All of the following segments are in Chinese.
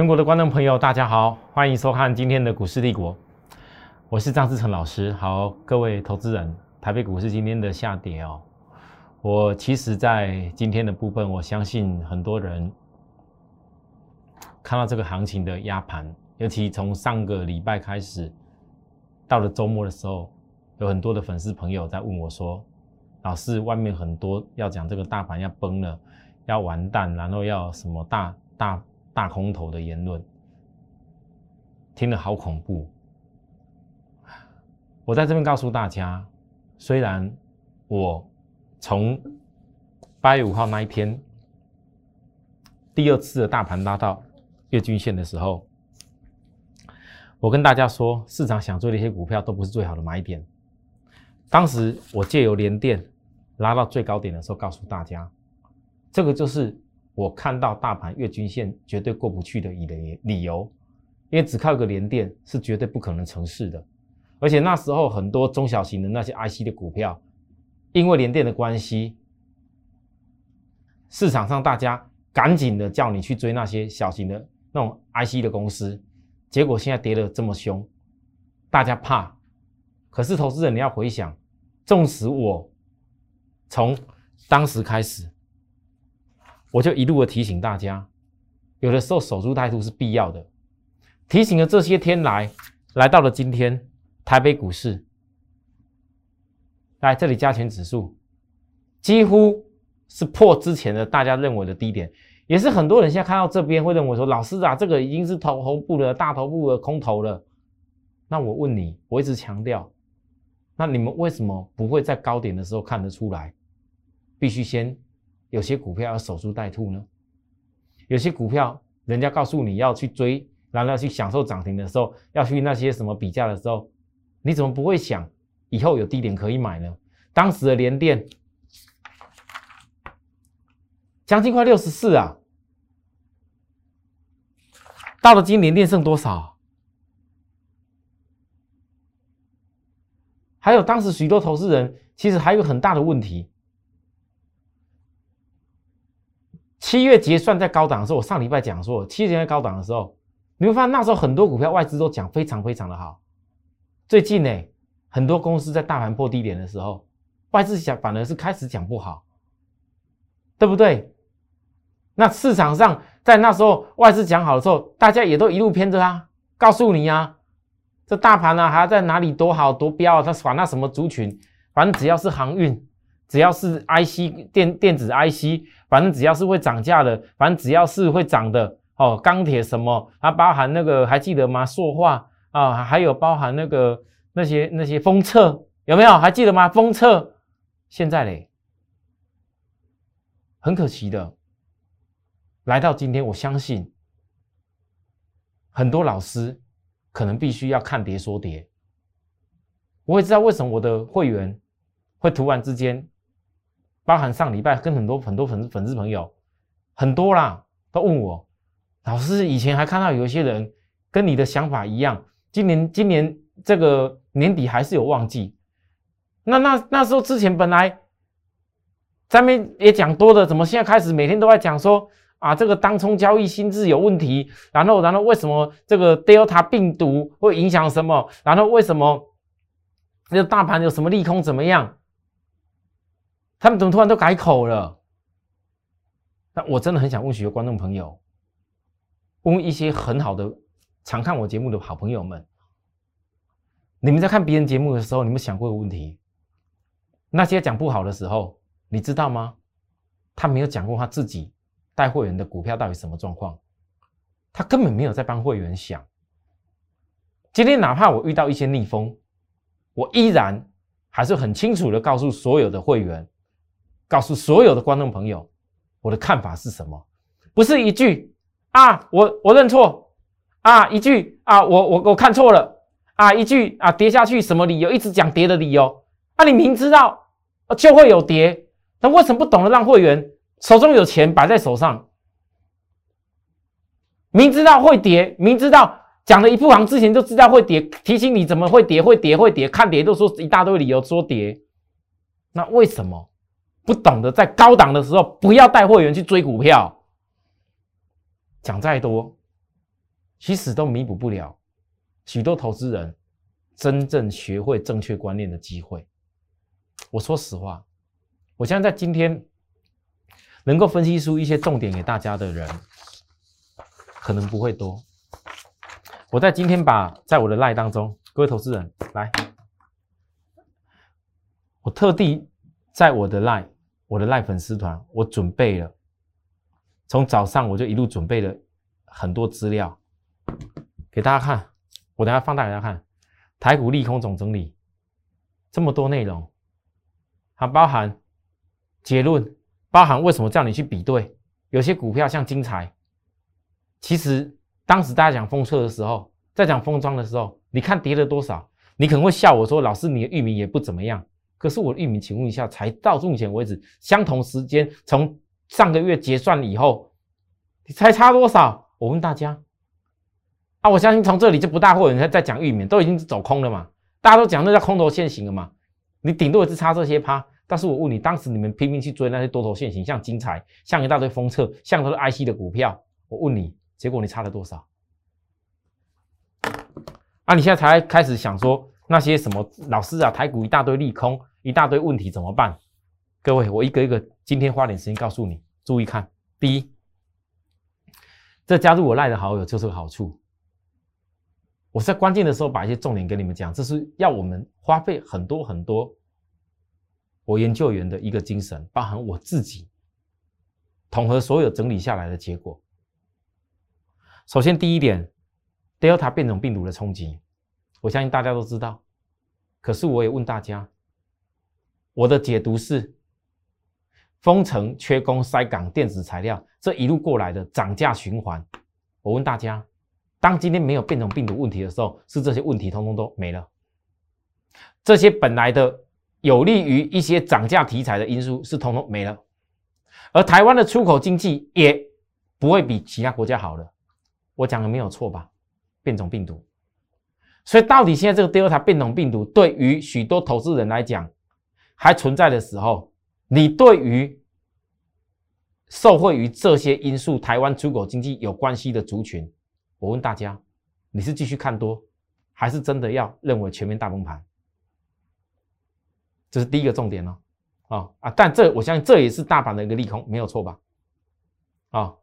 全国的观众朋友，大家好，欢迎收看今天的股市帝国，我是张志成老师。好，各位投资人，台北股市今天的下跌哦，我其实，在今天的部分，我相信很多人看到这个行情的压盘，尤其从上个礼拜开始，到了周末的时候，有很多的粉丝朋友在问我说：“老师，外面很多要讲这个大盘要崩了，要完蛋，然后要什么大大。”大空头的言论，听了好恐怖。我在这边告诉大家，虽然我从八月五号那一天第二次的大盘拉到月均线的时候，我跟大家说，市场想追的一些股票都不是最好的买点。当时我借由连电拉到最高点的时候，告诉大家，这个就是。我看到大盘月均线绝对过不去的理理由，因为只靠一个连电是绝对不可能成事的，而且那时候很多中小型的那些 IC 的股票，因为连电的关系，市场上大家赶紧的叫你去追那些小型的那种 IC 的公司，结果现在跌得这么凶，大家怕。可是投资人你要回想，纵使我从当时开始。我就一路的提醒大家，有的时候守株待兔是必要的。提醒了这些天来，来到了今天，台北股市，来这里加权指数几乎是破之前的大家认为的低点，也是很多人现在看到这边会认为说，老师啊，这个已经是头头部的大头部的空头了。那我问你，我一直强调，那你们为什么不会在高点的时候看得出来？必须先。有些股票要守株待兔呢，有些股票人家告诉你要去追，然后要去享受涨停的时候，要去那些什么比价的时候，你怎么不会想以后有低点可以买呢？当时的联电将近快六十四啊，到了今年电剩多少？还有当时许多投资人其实还有很大的问题。七月结算在高档的时候，我上礼拜讲说，七月结算高档的时候，你会发现那时候很多股票外资都讲非常非常的好。最近呢，很多公司在大盘破低点的时候，外资讲反而是开始讲不好，对不对？那市场上在那时候外资讲好的时候，大家也都一路偏着啊，告诉你啊，这大盘呢还要在哪里多好多标，它反那什么族群，反正只要是航运。只要是 IC 电电子 IC，反正只要是会涨价的，反正只要是会涨的哦，钢铁什么，它包含那个还记得吗？塑化啊，还有包含那个那些那些封测有没有？还记得吗？封测现在嘞，很可惜的，来到今天，我相信很多老师可能必须要看跌说跌。我也知道为什么我的会员会突然之间。包含上礼拜跟很多很多粉粉丝朋友很多啦，都问我老师，以前还看到有一些人跟你的想法一样，今年今年这个年底还是有旺季。那那那时候之前本来咱们也讲多的，怎么现在开始每天都在讲说啊，这个当冲交易心智有问题，然后然后为什么这个 Delta 病毒会影响什么？然后为什么这个大盘有什么利空怎么样？他们怎么突然都改口了？那我真的很想问许多观众朋友，问一些很好的、常看我节目的好朋友们：你们在看别人节目的时候，你们想过个问题？那些讲不好的时候，你知道吗？他没有讲过他自己带会员的股票到底什么状况，他根本没有在帮会员想。今天哪怕我遇到一些逆风，我依然还是很清楚的告诉所有的会员。告诉所有的观众朋友，我的看法是什么？不是一句啊，我我认错啊，一句啊，我我我看错了啊，一句啊，跌下去什么理由？一直讲跌的理由啊，你明知道就会有跌，那为什么不懂得让会员手中有钱摆在手上？明知道会跌，明知道讲了一步行之前就知道会跌，提醒你怎么会跌，会跌，会跌，看跌都说一大堆理由说跌，那为什么？不懂得在高档的时候不要带会员去追股票，讲再多其实都弥补不了许多投资人真正学会正确观念的机会。我说实话，我相信在今天能够分析出一些重点给大家的人，可能不会多。我在今天把在我的赖当中，各位投资人来，我特地在我的赖，我的赖粉丝团，我准备了，从早上我就一路准备了很多资料给大家看，我等下放大给大家看，台股利空总整理，这么多内容。还包含结论，包含为什么叫你去比对，有些股票像金财，其实当时大家讲封测的时候，在讲封装的时候，你看跌了多少，你可能会笑我说，老师你的域名也不怎么样，可是我的域名，请问一下，才到目前为止，相同时间从上个月结算以后，你才差多少？我问大家，啊，我相信从这里就不大会有人在在讲域名，都已经走空了嘛，大家都讲那叫空头现行了嘛。你顶多也是差这些趴，但是我问你，当时你们拼命去追那些多头现行，像精彩，像一大堆封测，像都是 IC 的股票，我问你，结果你差了多少？啊，你现在才开始想说那些什么老师啊，台股一大堆利空，一大堆问题怎么办？各位，我一个一个今天花点时间告诉你，注意看。第一，这加入我赖的好友就是个好处。我在关键的时候把一些重点跟你们讲，这是要我们花费很多很多我研究员的一个精神，包含我自己统合所有整理下来的结果。首先第一点，Delta 变种病毒的冲击，我相信大家都知道。可是我也问大家，我的解读是：封城、缺工、塞港、电子材料这一路过来的涨价循环。我问大家。当今天没有变种病毒问题的时候，是这些问题通通都没了。这些本来的有利于一些涨价题材的因素是通通没了，而台湾的出口经济也不会比其他国家好了。我讲的没有错吧？变种病毒，所以到底现在这个第二台变种病毒对于许多投资人来讲还存在的时候，你对于受惠于这些因素台湾出口经济有关系的族群？我问大家，你是继续看多，还是真的要认为全面大崩盘？这是第一个重点哦。啊啊！但这我相信这也是大盘的一个利空，没有错吧？啊，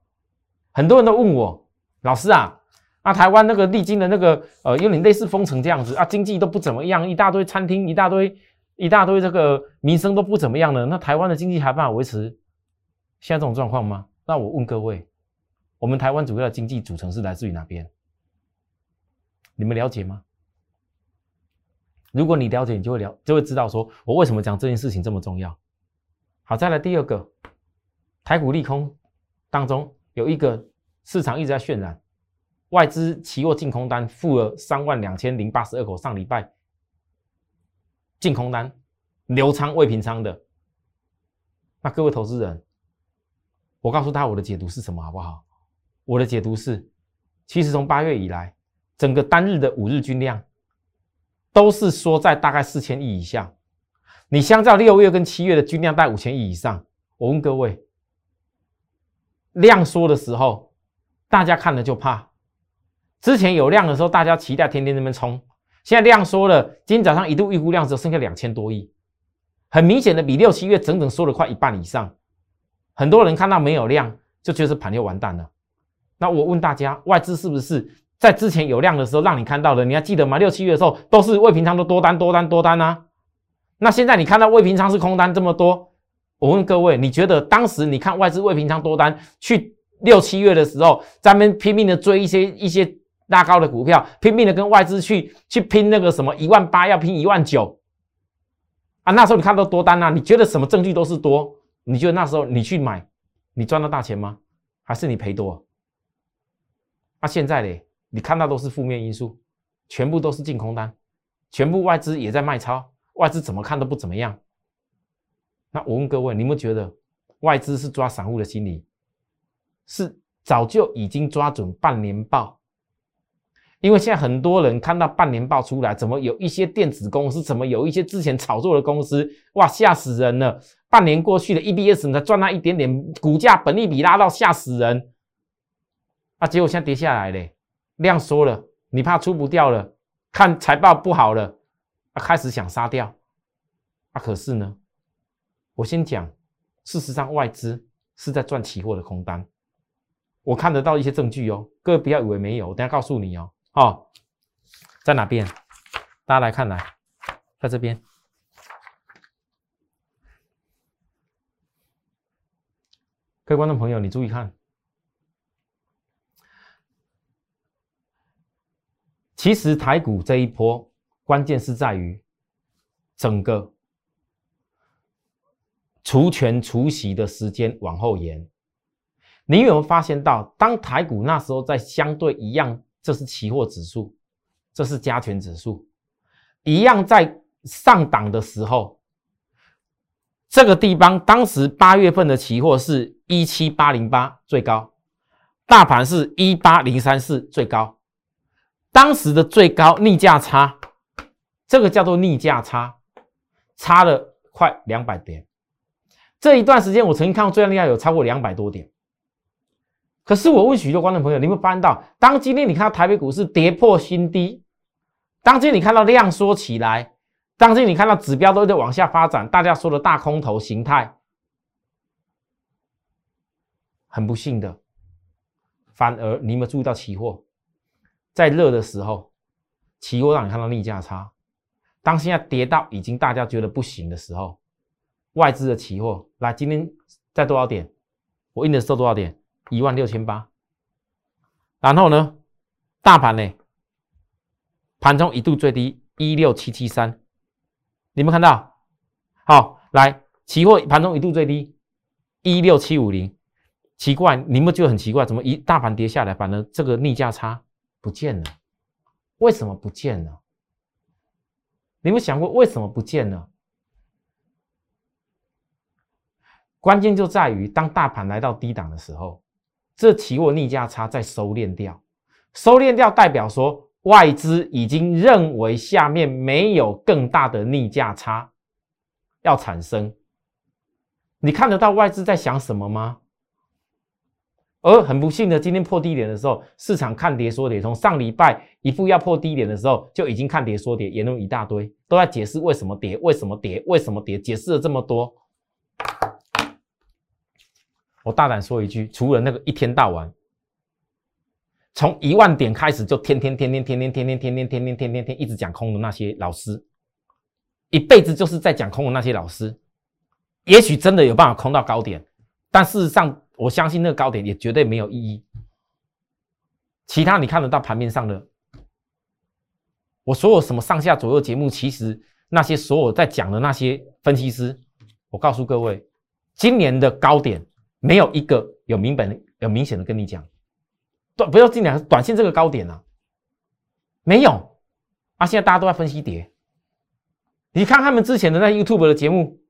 很多人都问我，老师啊，啊台湾那个历经的那个呃，有点类似封城这样子啊，经济都不怎么样，一大堆餐厅，一大堆一大堆这个民生都不怎么样了，那台湾的经济还办法维持现在这种状况吗？那我问各位。我们台湾主要的经济组成是来自于哪边？你们了解吗？如果你了解，你就会了，就会知道说我为什么讲这件事情这么重要。好，再来第二个，台股利空当中有一个市场一直在渲染，外资期货净空单负了三万两千零八十二口，上礼拜净空单流仓未平仓的。那各位投资人，我告诉他我的解读是什么，好不好？我的解读是，其实从八月以来，整个单日的五日均量都是缩在大概四千亿以下。你相较六月跟七月的均量在五千亿以上，我问各位，量缩的时候，大家看了就怕。之前有量的时候，大家期待天天那边冲。现在量缩了，今天早上一度预估量只剩下两千多亿，很明显的比六七月整整缩了快一半以上。很多人看到没有量，就觉得盘又完蛋了。那我问大家，外资是不是在之前有量的时候让你看到的？你还记得吗？六七月的时候都是未平仓的多单、多单、多单啊。那现在你看到未平仓是空单这么多，我问各位，你觉得当时你看外资未平仓多单去六七月的时候，咱们拼命的追一些一些拉高的股票，拼命的跟外资去去拼那个什么一万八要拼一万九啊？那时候你看到多单啊？你觉得什么证据都是多？你觉得那时候你去买，你赚到大钱吗？还是你赔多？那现在嘞？你看到都是负面因素，全部都是净空单，全部外资也在卖超，外资怎么看都不怎么样。那我问各位，你们觉得外资是抓散户的心理，是早就已经抓准半年报？因为现在很多人看到半年报出来，怎么有一些电子公司，怎么有一些之前炒作的公司，哇，吓死人了！半年过去了，EBS 才赚那一点点，股价本利比拉到吓死人。啊！结果现在跌下来嘞，量缩了，你怕出不掉了，看财报不好了，啊，开始想杀掉，啊，可是呢，我先讲，事实上外资是在赚期货的空单，我看得到一些证据哦，各位不要以为没有，我等下告诉你哦，哦，在哪边？大家来看来，在这边。各位观众朋友，你注意看，其实台股这一波关键是在于整个除权除息的时间往后延。你有没有发现到，当台股那时候在相对一样，这是期货指数，这是加权指数，一样在上档的时候。这个地方当时八月份的期货是一七八零八最高，大盘是一八零三四最高，当时的最高逆价差，这个叫做逆价差，差了快两百点。这一段时间我曾经看过最厉害有超过两百多点。可是我问许多观众朋友，你们发现到，当今天你看到台北股市跌破新低，当今天你看到量缩起来。当天你看到指标都在往下发展，大家说的大空头形态，很不幸的，反而你有没有注意到期货在热的时候，期货让你看到逆价差。当现在跌到已经大家觉得不行的时候，外资的期货来今天在多少点？我印的时候多少点？一万六千八。然后呢，大盘呢，盘中一度最低一六七七三。你们看到，好来，期货盘中一度最低一六七五零，奇怪，你们觉得很奇怪，怎么一大盘跌下来，反而这个逆价差不见了？为什么不见了？你们想过为什么不见了？关键就在于当大盘来到低档的时候，这期货逆价差在收敛掉，收敛掉代表说。外资已经认为下面没有更大的逆价差要产生，你看得到外资在想什么吗？而很不幸的，今天破低点的时候，市场看跌说跌，从上礼拜一副要破低点的时候，就已经看跌说跌，言论一大堆，都在解释为什么跌，为什么跌，为什么跌，解释了这么多。我大胆说一句，除了那个一天到晚。从一万点开始就天天天天天天天天天天天天天天天一直讲空的那些老师，一辈子就是在讲空的那些老师，也许真的有办法空到高点，但事实上我相信那个高点也绝对没有意义。其他你看得到盘面上的，我所有什么上下左右节目，其实那些所有在讲的那些分析师，我告诉各位，今年的高点没有一个有明本有明显的跟你讲。短不要进来，短线这个高点啊，没有啊！现在大家都在分析跌，你看他们之前的那 YouTube 的节目，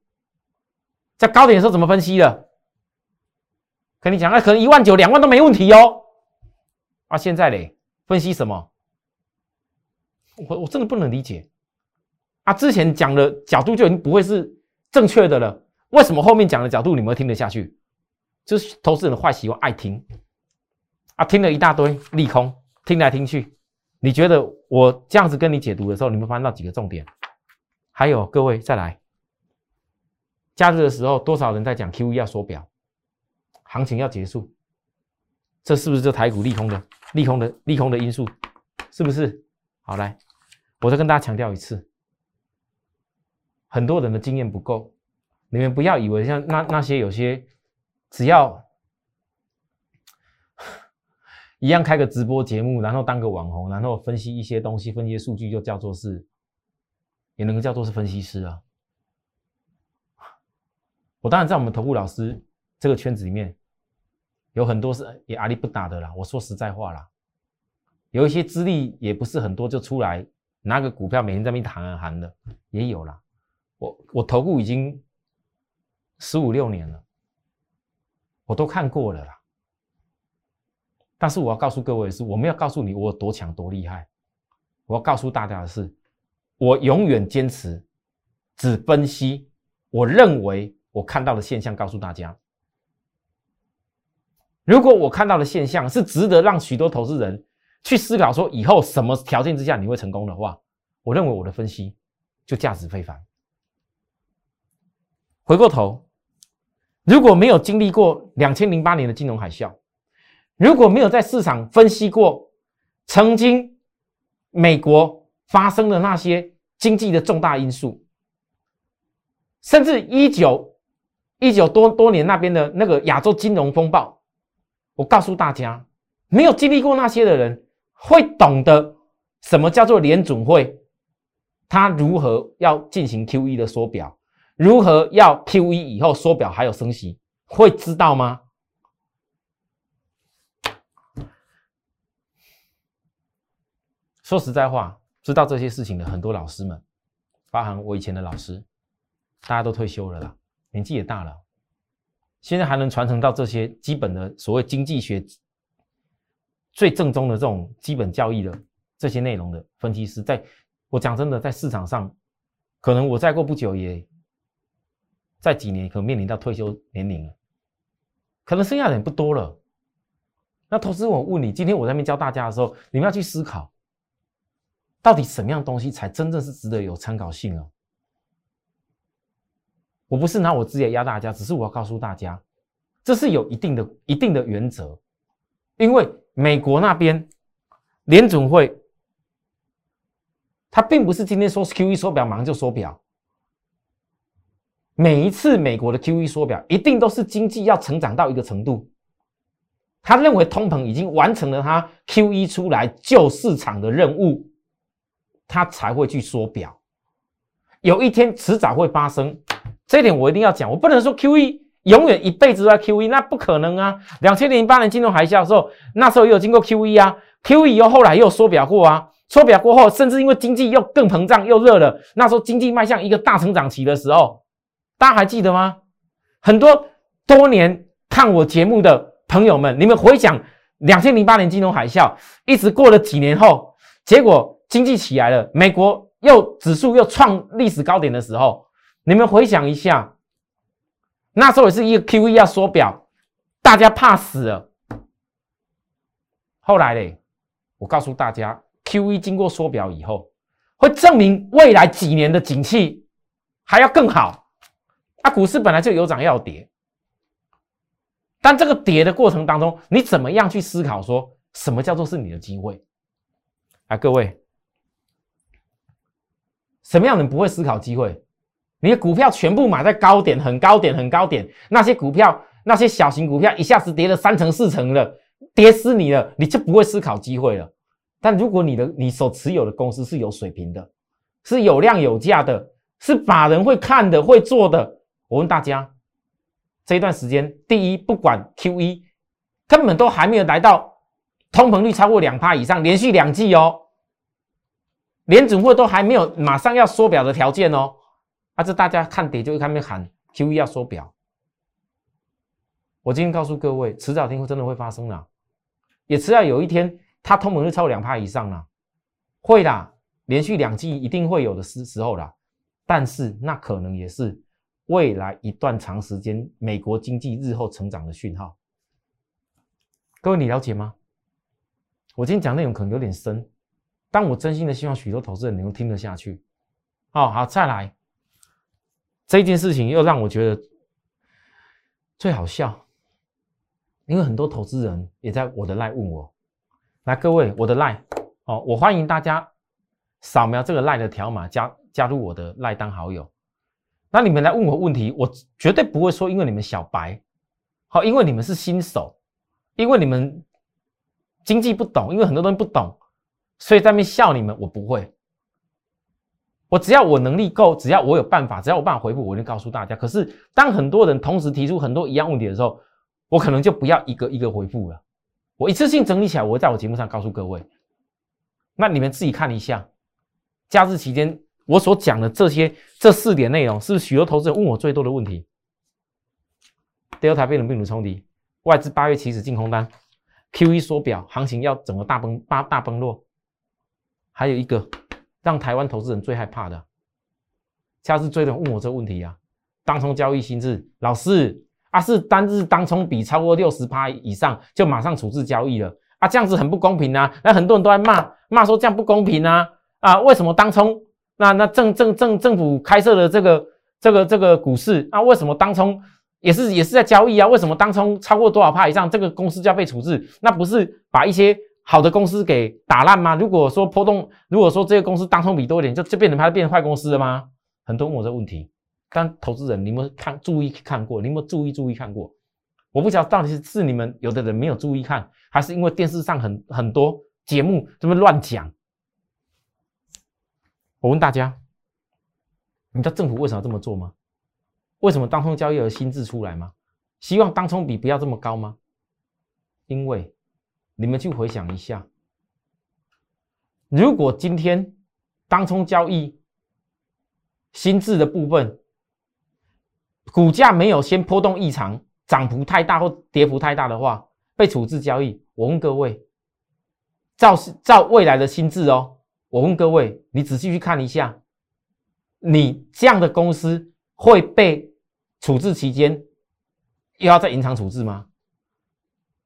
在高点的时候怎么分析的？跟你讲，那可能一万九、两万都没问题哦。啊，现在嘞，分析什么？我我真的不能理解啊！之前讲的角度就已经不会是正确的了，为什么后面讲的角度你们听得下去？就是投资人的坏习惯，爱听。啊，听了一大堆利空，听来听去，你觉得我这样子跟你解读的时候，你们发现到几个重点？还有各位再来，假日的时候，多少人在讲 Q E 要缩表，行情要结束，这是不是这台股利空的利空的利空的因素？是不是？好来，我再跟大家强调一次，很多人的经验不够，你们不要以为像那那些有些只要。一样开个直播节目，然后当个网红，然后分析一些东西，分析数据，就叫做是，也能够叫做是分析师啊。我当然在我们投顾老师这个圈子里面，有很多是也阿力不打的啦。我说实在话啦，有一些资历也不是很多，就出来拿个股票，每天在那边喊喊的也有啦。我我投顾已经十五六年了，我都看过了啦。但是我要告诉各位的是，我没有告诉你我有多强多厉害。我要告诉大家的是，我永远坚持只分析我认为我看到的现象，告诉大家。如果我看到的现象是值得让许多投资人去思考说以后什么条件之下你会成功的话，我认为我的分析就价值非凡。回过头，如果没有经历过两千零八年的金融海啸，如果没有在市场分析过曾经美国发生的那些经济的重大因素，甚至一九一九多多年那边的那个亚洲金融风暴，我告诉大家，没有经历过那些的人，会懂得什么叫做联准会，他如何要进行 Q E 的缩表。如何要 Q E 以后缩表还有升息，会知道吗？说实在话，知道这些事情的很多老师们，包含我以前的老师，大家都退休了啦，年纪也大了，现在还能传承到这些基本的所谓经济学最正宗的这种基本教义的这些内容的分析师，在我讲真的，在市场上，可能我再过不久也。在几年可能面临到退休年龄了，可能剩下的人不多了。那投资我问你，今天我在那边教大家的时候，你们要去思考，到底什么样东西才真正是值得有参考性哦？我不是拿我自己来压大家，只是我要告诉大家，这是有一定的一定的原则，因为美国那边联准会，它并不是今天说 Q E 缩表马上就缩表。每一次美国的 Q E 缩表，一定都是经济要成长到一个程度，他认为通膨已经完成了，他 Q E 出来救市场的任务，他才会去缩表。有一天迟早会发生，这一点我一定要讲。我不能说 Q E 永远一辈子都在 Q E，那不可能啊！两千零八年金融海啸的时候，那时候也有经过 Q E 啊，Q E 又后来又缩表过啊，缩表过后，甚至因为经济又更膨胀又热了，那时候经济迈向一个大成长期的时候。大家还记得吗？很多多年看我节目的朋友们，你们回想两千零八年金融海啸，一直过了几年后，结果经济起来了，美国又指数又创历史高点的时候，你们回想一下，那时候也是一个 Q E 要缩表，大家怕死了。后来嘞，我告诉大家，Q E 经过缩表以后，会证明未来几年的景气还要更好。那股市本来就有涨要跌，但这个跌的过程当中，你怎么样去思考？说什么叫做是你的机会？啊，各位，什么样的人不会思考机会？你的股票全部买在高点，很高点，很高点，那些股票，那些小型股票一下子跌了三成四成了，跌死你了，你就不会思考机会了。但如果你的你所持有的公司是有水平的，是有量有价的，是法人会看的，会做的。我问大家，这一段时间，第一，不管 Q E，根本都还没有来到通膨率超过两趴以上，连续两季哦，连准会都还没有马上要缩表的条件哦，啊，这大家看跌就会开始喊 Q E 要缩表。我今天告诉各位，迟早天会真的会发生了，也迟早有一天，它通膨率超过两趴以上了，会啦，连续两季一定会有的时时候啦，但是那可能也是。未来一段长时间，美国经济日后成长的讯号，各位你了解吗？我今天讲内容可能有点深，但我真心的希望许多投资人能够听得下去。哦，好，再来，这件事情又让我觉得最好笑，因为很多投资人也在我的赖问我，来，各位我的赖，哦，我欢迎大家扫描这个赖的条码，加加入我的赖当好友。那你们来问我问题，我绝对不会说，因为你们小白，好，因为你们是新手，因为你们经济不懂，因为很多东西不懂，所以在那笑你们，我不会。我只要我能力够，只要我有办法，只要我办法回复，我就告诉大家。可是当很多人同时提出很多一样问题的时候，我可能就不要一个一个回复了，我一次性整理起来，我会在我节目上告诉各位。那你们自己看一下，假日期间。我所讲的这些这四点内容，是许多投资人问我最多的问题。第二台变种病毒冲击，外资八月起始净空单，Q E 缩表，行情要整个大崩大大崩落。还有一个让台湾投资人最害怕的，下次最多人问我这个问题啊，当冲交易心智，老师啊是单日当冲比超过六十趴以上就马上处置交易了啊，这样子很不公平啊！那很多人都在骂骂说这样不公平啊啊！为什么当冲那那政政政政府开设的这个这个这个股市那？为什么当冲也是也是在交易啊？为什么当冲超过多少帕以上，这个公司就要被处置？那不是把一些好的公司给打烂吗？如果说波动，如果说这个公司当冲比多一点，就就变成它变成坏公司了吗？很多问我这问题，但投资人你们看注意看过，你们注意注意看过？我不晓得到底是是你们有的人没有注意看，还是因为电视上很很多节目这么乱讲。我问大家，你知道政府为什么这么做吗？为什么当冲交易而新制出来吗？希望当冲比不要这么高吗？因为你们去回想一下，如果今天当冲交易新制的部分股价没有先波动异常。涨幅太大或跌幅太大的话，被处置交易。我问各位，照照未来的心智哦，我问各位，你仔细去看一下，你这样的公司会被处置期间又要再延长处置吗？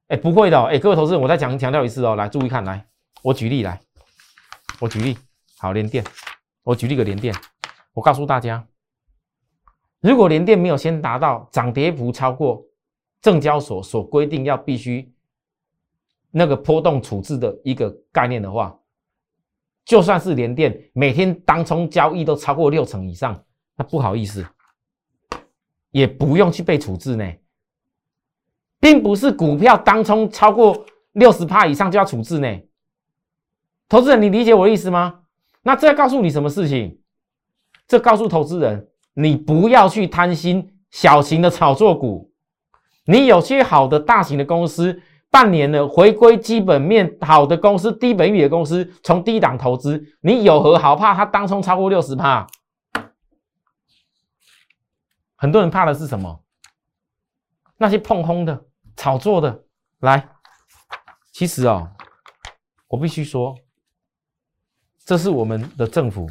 哎，不会的。哎，各位投资人，我再强强调一次哦，来注意看，来，我举例来，我举例，好，连电，我举例个连电，我告诉大家，如果连电没有先达到涨跌幅超过。证交所所规定要必须那个波动处置的一个概念的话，就算是连电每天当冲交易都超过六成以上，那不好意思，也不用去被处置呢，并不是股票当冲超过六十帕以上就要处置呢。投资人，你理解我的意思吗？那这告诉你什么事情？这告诉投资人，你不要去贪心小型的炒作股。你有些好的大型的公司，半年了回归基本面好的公司，低本益的公司，从低档投资，你有何好怕？它当冲超过六十帕，很多人怕的是什么？那些碰空的、炒作的，来，其实哦，我必须说，这是我们的政府，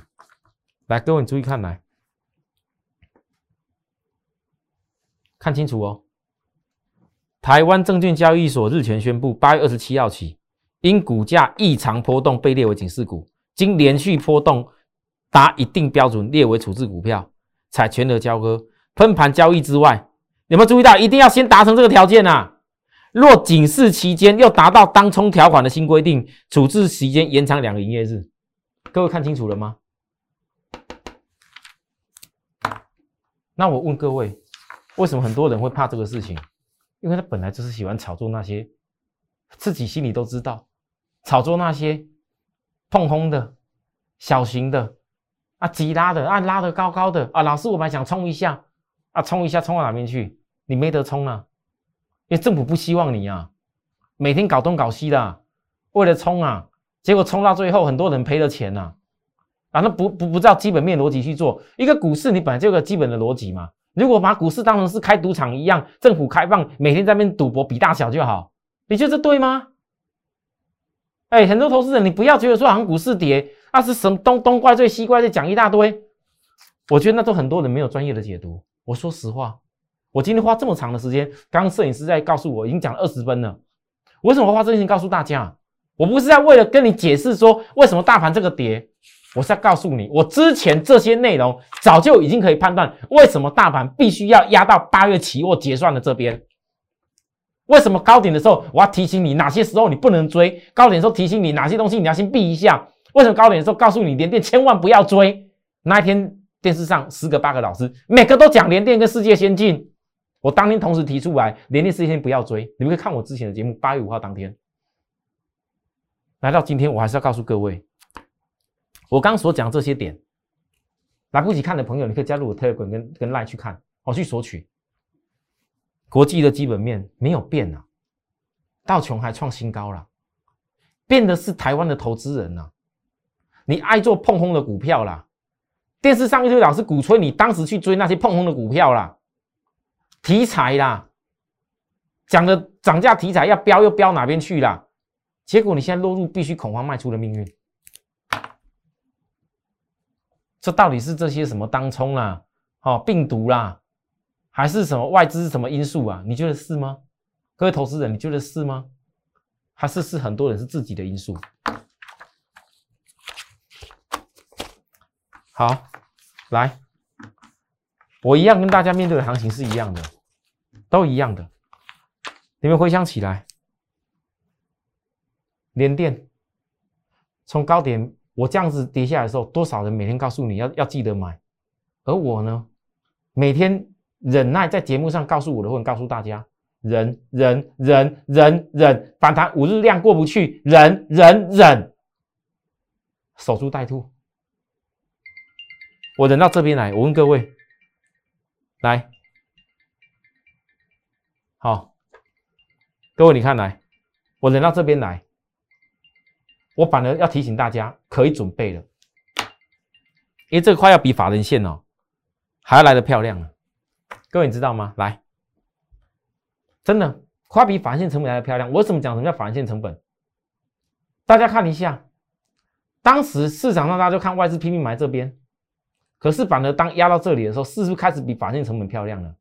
来，各位你注意看，来看清楚哦。台湾证券交易所日前宣布，八月二十七号起，因股价异常波动被列为警示股，经连续波动达一定标准列为处置股票，采全额交割、喷盘交易之外，有没有注意到？一定要先达成这个条件啊！若警示期间又达到当冲条款的新规定，处置时间延长两个营业日。各位看清楚了吗？那我问各位，为什么很多人会怕这个事情？因为他本来就是喜欢炒作那些自己心里都知道，炒作那些碰空的小型的啊，急拉的啊，拉的高高的啊。老师，我本来想冲一下啊，冲一下冲到哪边去？你没得冲啊，因为政府不希望你啊，每天搞东搞西的，为了冲啊，结果冲到最后，很多人赔了钱呐。啊，那不不不照基本面逻辑去做一个股市，你本来就有个基本的逻辑嘛。如果把股市当成是开赌场一样，政府开放，每天在那边赌博比大小就好，你觉得这对吗？哎，很多投资人，你不要觉得说好像股市跌，那是什么东东怪罪西怪罪，讲一大堆。我觉得那都很多人没有专业的解读。我说实话，我今天花这么长的时间，刚刚摄影师在告诉我，已经讲了二十分了。为什么花这些时间告诉大家？我不是在为了跟你解释说为什么大盘这个跌。我是要告诉你，我之前这些内容早就已经可以判断，为什么大盘必须要压到八月期货结算的这边？为什么高点的时候我要提醒你哪些时候你不能追？高点的时候提醒你哪些东西你要先避一下？为什么高点的时候告诉你连电千万不要追？那一天电视上十个八个老师每个都讲连电跟世界先进，我当天同时提出来连电世界先不要追。你们可以看我之前的节目，八月五号当天来到今天，我还是要告诉各位。我刚所讲这些点，来不及看的朋友，你可以加入我 Telegram 跟跟 Line 去看，好去索取。国际的基本面没有变啊，道琼还创新高了，变的是台湾的投资人呐。你爱做碰空的股票啦，电视上一堆老师鼓吹你当时去追那些碰空的股票啦，题材啦，讲的涨价题材要飙又飙哪边去啦？结果你现在落入必须恐慌卖出的命运。这到底是这些什么当冲啦，哦病毒啦，还是什么外资什么因素啊？你觉得是吗？各位投资人，你觉得是吗？还是是很多人是自己的因素？好，来，我一样跟大家面对的行情是一样的，都一样的。你们回想起来，连电从高点我这样子跌下来的时候，多少人每天告诉你要要记得买，而我呢，每天忍耐在节目上告诉我的，或者告诉大家。忍忍忍忍忍，反弹五日量过不去，忍忍忍，守株待兔。我忍到这边来，我问各位，来，好，各位你看来，我忍到这边来，我反而要提醒大家，可以准备了，因为这个快要比法人线哦还要来的漂亮。各位你知道吗？来。真的，花比法人线成本来的漂亮。我怎么讲？什么叫法人线成本？大家看一下，当时市场上大家就看外资拼命买这边，可是反而当压到这里的时候，是不是开始比法人线成本漂亮了？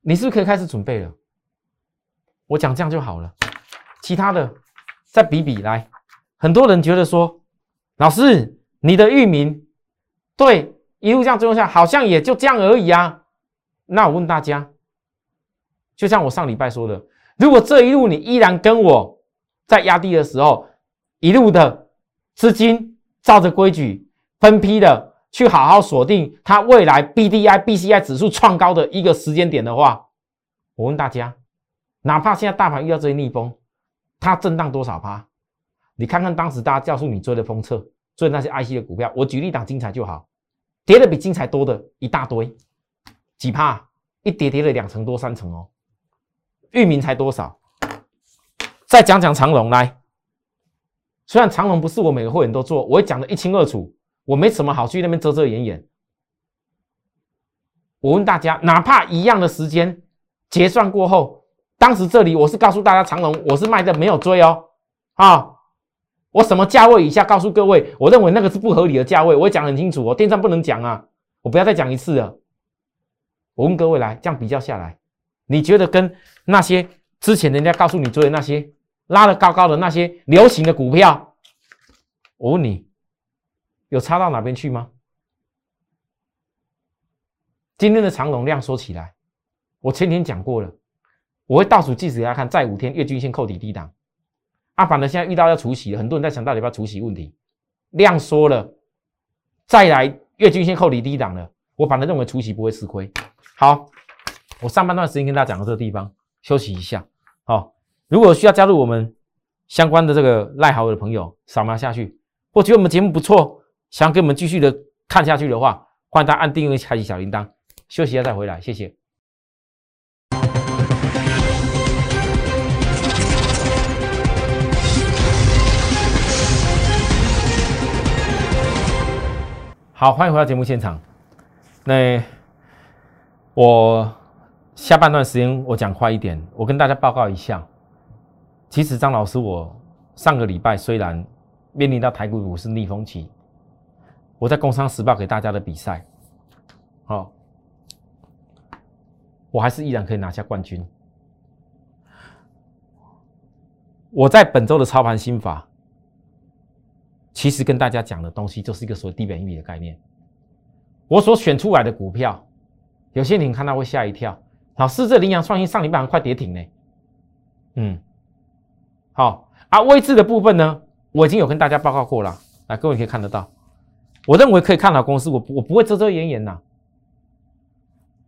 你是不是可以开始准备了？我讲这样就好了，其他的再比比来。很多人觉得说，老师你的域名对一路这样追下，好像也就这样而已啊。那我问大家。就像我上礼拜说的，如果这一路你依然跟我在压低的时候，一路的资金照着规矩分批的去好好锁定它未来 B D I B C I 指数创高的一个时间点的话，我问大家，哪怕现在大盘遇到这些逆风，它震荡多少趴？你看看当时大家告诉你追的封测，追那些 I C 的股票，我举例档精彩就好，跌的比精彩多的一大堆，几趴？一跌跌了两成多三成哦。域名才多少？再讲讲长隆来。虽然长隆不是我每个会员都做，我会讲的一清二楚，我没什么好去那边遮遮掩掩。我问大家，哪怕一样的时间结算过后，当时这里我是告诉大家长隆我是卖的，没有追哦。啊，我什么价位以下告诉各位，我认为那个是不合理的价位，我讲很清楚哦。电商不能讲啊，我不要再讲一次了。我问各位来，这样比较下来。你觉得跟那些之前人家告诉你追的那些拉的高高的那些流行的股票，我问你，有差到哪边去吗？今天的长龙量说起来，我前天讲过了，我会倒数计时给大家看，再五天月均线扣底低档。阿反的现在遇到要除息了，很多人在想到底要不要除息问题。量缩了，再来月均线扣底低档了，我反正认为除息不会吃亏。好。我上半段时间跟大家讲到这个地方，休息一下。好，如果需要加入我们相关的这个赖好友的朋友，扫描下去。或觉得我们节目不错，想跟我们继续的看下去的话，欢迎大家按订阅、开启小铃铛。休息一下再回来，谢谢。好，欢迎回到节目现场。那我。下半段时间我讲快一点，我跟大家报告一下。其实张老师，我上个礼拜虽然面临到台股股市逆风期，我在《工商时报》给大家的比赛，好，我还是依然可以拿下冠军。我在本周的操盘心法，其实跟大家讲的东西就是一个所谓低本一米的概念。我所选出来的股票，有些你看到会吓一跳。老师，这羚羊创新上礼拜快跌停呢。嗯，好啊，位置的部分呢，我已经有跟大家报告过了。来，各位可以看得到，我认为可以看好公司，我我不会遮遮掩掩呐。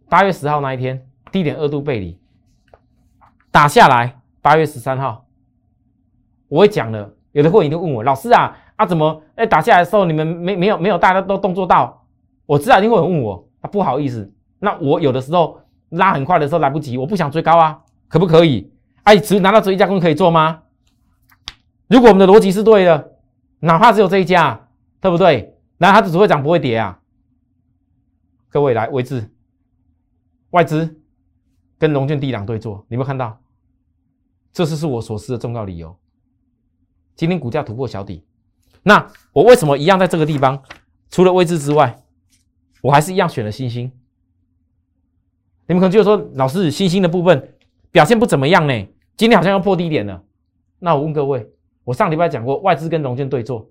八月十号那一天，低点二度背离打下来，八月十三号，我会讲了，有的会员都问我，老师啊啊怎么哎打下来的时候你们没没有没有大家都动作到？我知道一定会问我啊，不好意思，那我有的时候。拉很快的时候来不及，我不想追高啊，可不可以？哎，只拿到这一家公司可以做吗？如果我们的逻辑是对的，哪怕只有这一家，对不对？那它只会涨不会跌啊。各位来位置，外资跟龙券地两对做，你有没有看到？这次是我所示的重要理由。今天股价突破小底，那我为什么一样在这个地方？除了位置之外，我还是一样选了星星。你们可能就说，老师，新星的部分表现不怎么样呢？今天好像要破低点了。那我问各位，我上礼拜讲过，外资跟融券对坐，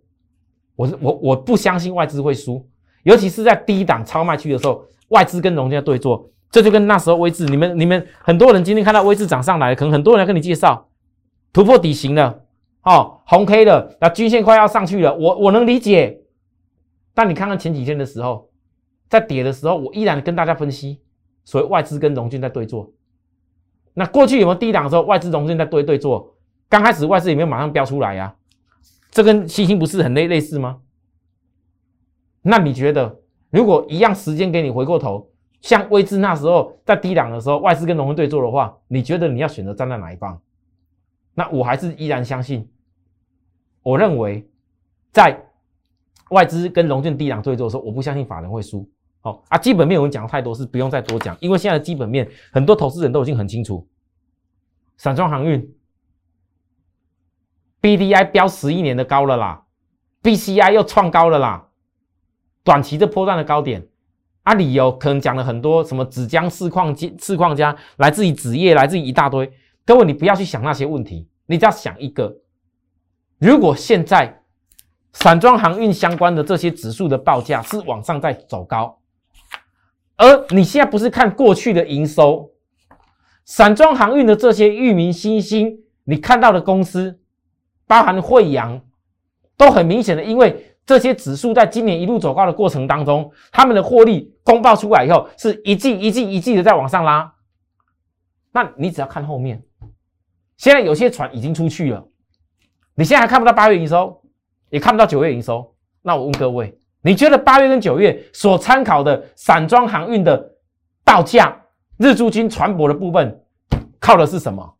我是我我不相信外资会输，尤其是在低档超卖区的时候，外资跟融券对坐，这就跟那时候微智，你们你们很多人今天看到微智涨上来，可能很多人要跟你介绍突破底型了，哦，红 K 的，那均线快要上去了，我我能理解，但你看看前几天的时候，在跌的时候，我依然跟大家分析，所谓外资跟融券在对坐。那过去有没有低档的时候，外资融券在对对坐？刚开始外资有没有马上标出来呀？这跟星星不是很类类似吗？那你觉得，如果一样时间给你回过头，像外资那时候在低档的时候，外资跟融券对坐的话，你觉得你要选择站在哪一方？那我还是依然相信，我认为在外资跟融券低档对做的时候，我不相信法人会输。好啊，基本面我们讲太多是不用再多讲，因为现在的基本面很多投资人都已经很清楚。散装航运，B D I 标十一年的高了啦，B C I 又创高了啦，短期这波段的高点，啊，理由可能讲了很多，什么纸浆、市矿、市矿家，来自于纸业，来自于一大堆。各位，你不要去想那些问题，你只要想一个，如果现在散装航运相关的这些指数的报价是往上在走高。而你现在不是看过去的营收，散装航运的这些域名、新兴，你看到的公司，包含惠阳，都很明显的，因为这些指数在今年一路走高的过程当中，他们的获利公报出来以后，是一季一季一季的在往上拉。那你只要看后面，现在有些船已经出去了，你现在还看不到八月营收，也看不到九月营收，那我问各位。你觉得八月跟九月所参考的散装航运的报价，日租金船舶的部分，靠的是什么？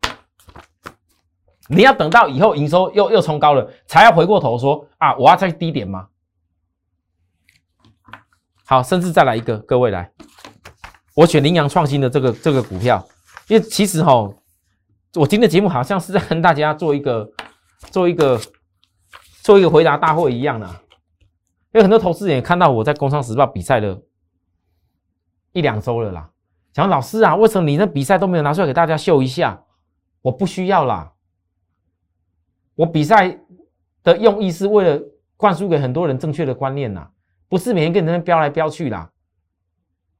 你要等到以后营收又又冲高了，才要回过头说啊，我要再低点吗？好，甚至再来一个，各位来，我选羚羊创新的这个这个股票，因为其实哈，我今天的节目好像是在跟大家做一个做一个做一个回答大会一样的。因为很多投资人也看到我在《工商时报》比赛了一两周了啦，讲老师啊，为什么你那比赛都没有拿出来给大家秀一下？我不需要啦，我比赛的用意是为了灌输给很多人正确的观念呐，不是每天跟人们飙来飙去啦。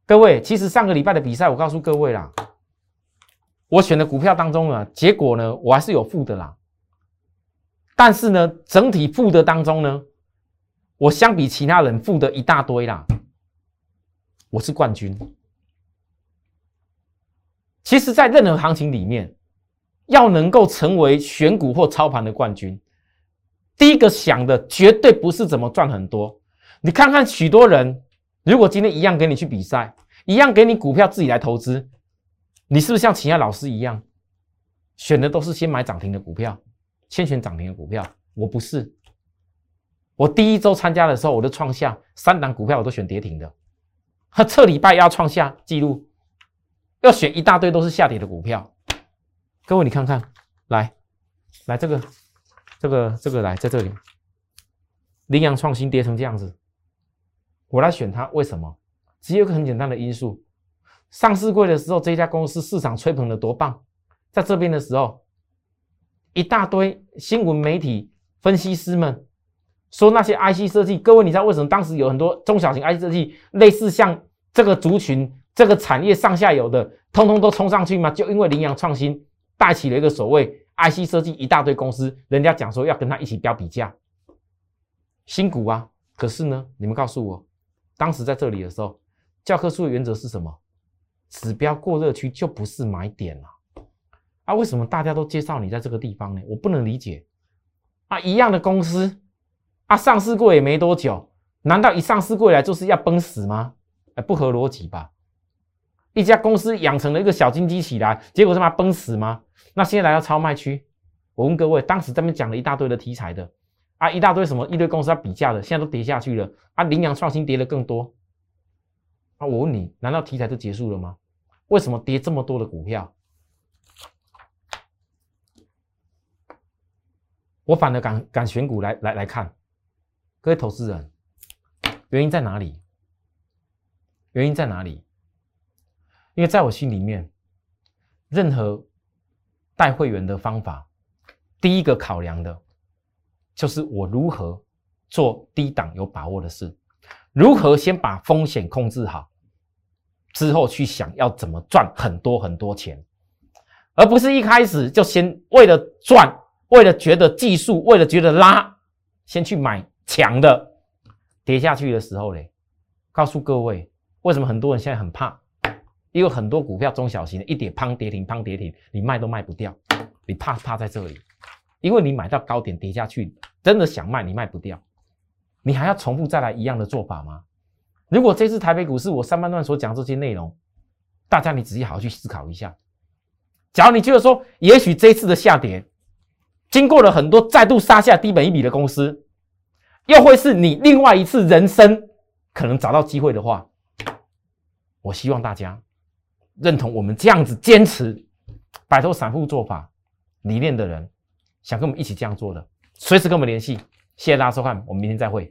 各位，其实上个礼拜的比赛，我告诉各位啦，我选的股票当中呢，结果呢，我还是有负的啦，但是呢，整体负的当中呢。我相比其他人负的一大堆啦，我是冠军。其实，在任何行情里面，要能够成为选股或操盘的冠军，第一个想的绝对不是怎么赚很多。你看看许多人，如果今天一样给你去比赛，一样给你股票自己来投资，你是不是像其他老师一样，选的都是先买涨停的股票，先选涨停的股票？我不是。我第一周参加的时候，我都创下三档股票我都选跌停的，他测礼拜要创下记录，要选一大堆都是下跌的股票。各位你看看，来，来这个，这个，这个来在这里，羚羊创新跌成这样子，我来选它，为什么？只有一个很简单的因素，上市柜的时候这家公司市场吹捧的多棒，在这边的时候，一大堆新闻媒体分析师们。说那些 IC 设计，各位你知道为什么当时有很多中小型 IC 设计，类似像这个族群、这个产业上下游的，通通都冲上去吗？就因为羚羊创新带起了一个所谓 IC 设计一大堆公司，人家讲说要跟他一起标比价，新股啊。可是呢，你们告诉我，当时在这里的时候，教科书的原则是什么？指标过热区就不是买点了啊？为什么大家都介绍你在这个地方呢？我不能理解啊！一样的公司。啊上市过也没多久，难道一上市过来就是要崩死吗？哎，不合逻辑吧？一家公司养成了一个小金鸡起来，结果他妈崩死吗？那现在来到超卖区，我问各位，当时这边讲了一大堆的题材的啊，一大堆什么一堆公司要比价的，现在都跌下去了啊，羚羊创新跌了更多啊，我问你，难道题材就结束了吗？为什么跌这么多的股票？我反而敢敢选股来来来看。各位投资人，原因在哪里？原因在哪里？因为在我心里面，任何带会员的方法，第一个考量的，就是我如何做低档有把握的事，如何先把风险控制好，之后去想要怎么赚很多很多钱，而不是一开始就先为了赚，为了觉得技术，为了觉得拉，先去买强的，跌下去的时候嘞，告诉各位，为什么很多人现在很怕？因为很多股票中小型的一跌砰跌停砰跌停，你卖都卖不掉，你怕怕在这里，因为你买到高点跌下去，真的想卖你卖不掉，你还要重复再来一样的做法吗？如果这次台北股市我上半段所讲这些内容，大家你仔细好好去思考一下。假如你觉得说，也许这次的下跌，经过了很多再度杀下低本一笔的公司，又会是你另外一次人生可能找到机会的话，我希望大家。认同我们这样子坚持摆脱散户做法理念的人，想跟我们一起这样做的，随时跟我们联系。谢谢大家收看，我们明天再会。